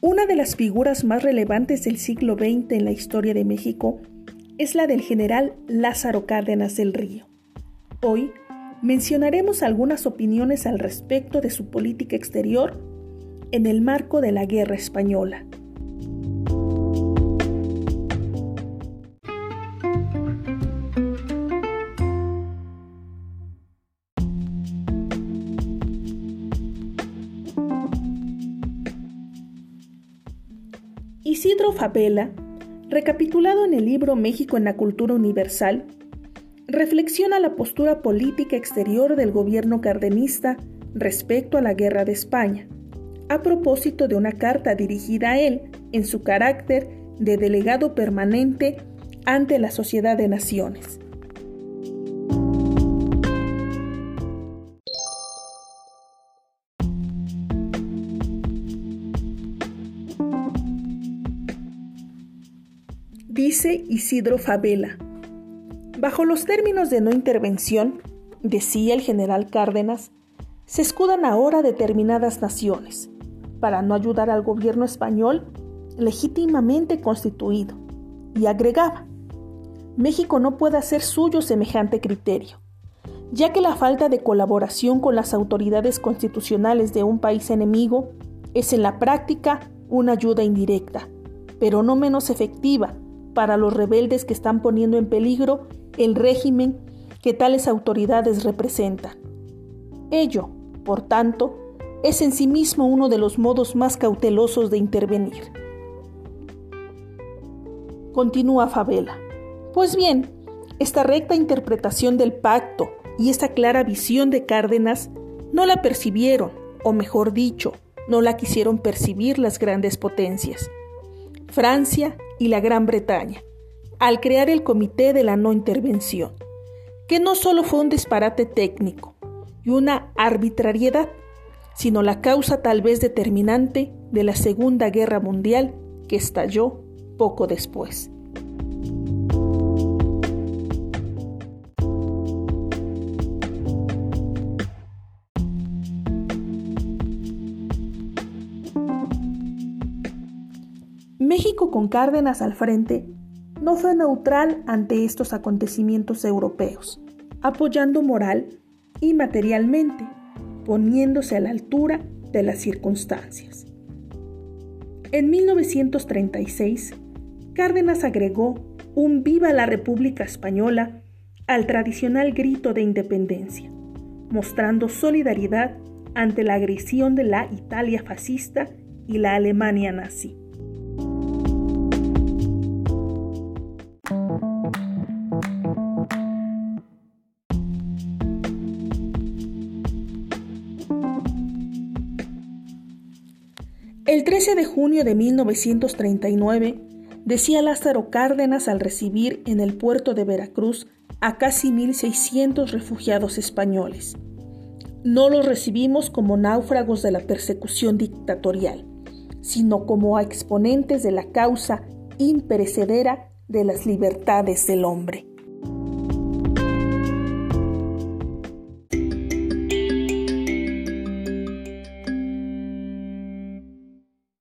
Una de las figuras más relevantes del siglo XX en la historia de México es la del general Lázaro Cárdenas del Río. Hoy mencionaremos algunas opiniones al respecto de su política exterior en el marco de la Guerra Española. Isidro Fabela, recapitulado en el libro México en la Cultura Universal, reflexiona la postura política exterior del gobierno cardenista respecto a la guerra de España, a propósito de una carta dirigida a él en su carácter de delegado permanente ante la Sociedad de Naciones. Dice Isidro Fabela. Bajo los términos de no intervención, decía el general Cárdenas, se escudan ahora determinadas naciones para no ayudar al gobierno español legítimamente constituido. Y agregaba, México no puede hacer suyo semejante criterio, ya que la falta de colaboración con las autoridades constitucionales de un país enemigo es en la práctica una ayuda indirecta, pero no menos efectiva para los rebeldes que están poniendo en peligro el régimen que tales autoridades representan. Ello, por tanto, es en sí mismo uno de los modos más cautelosos de intervenir. Continúa Favela. Pues bien, esta recta interpretación del pacto y esta clara visión de Cárdenas no la percibieron, o mejor dicho, no la quisieron percibir las grandes potencias. Francia y la Gran Bretaña, al crear el Comité de la No Intervención, que no solo fue un disparate técnico y una arbitrariedad, sino la causa tal vez determinante de la Segunda Guerra Mundial que estalló poco después. México con Cárdenas al frente no fue neutral ante estos acontecimientos europeos, apoyando moral y materialmente, poniéndose a la altura de las circunstancias. En 1936, Cárdenas agregó un viva la República Española al tradicional grito de independencia, mostrando solidaridad ante la agresión de la Italia fascista y la Alemania nazi. El 13 de junio de 1939, decía Lázaro Cárdenas al recibir en el puerto de Veracruz a casi 1.600 refugiados españoles. No los recibimos como náufragos de la persecución dictatorial, sino como exponentes de la causa imperecedera de las libertades del hombre.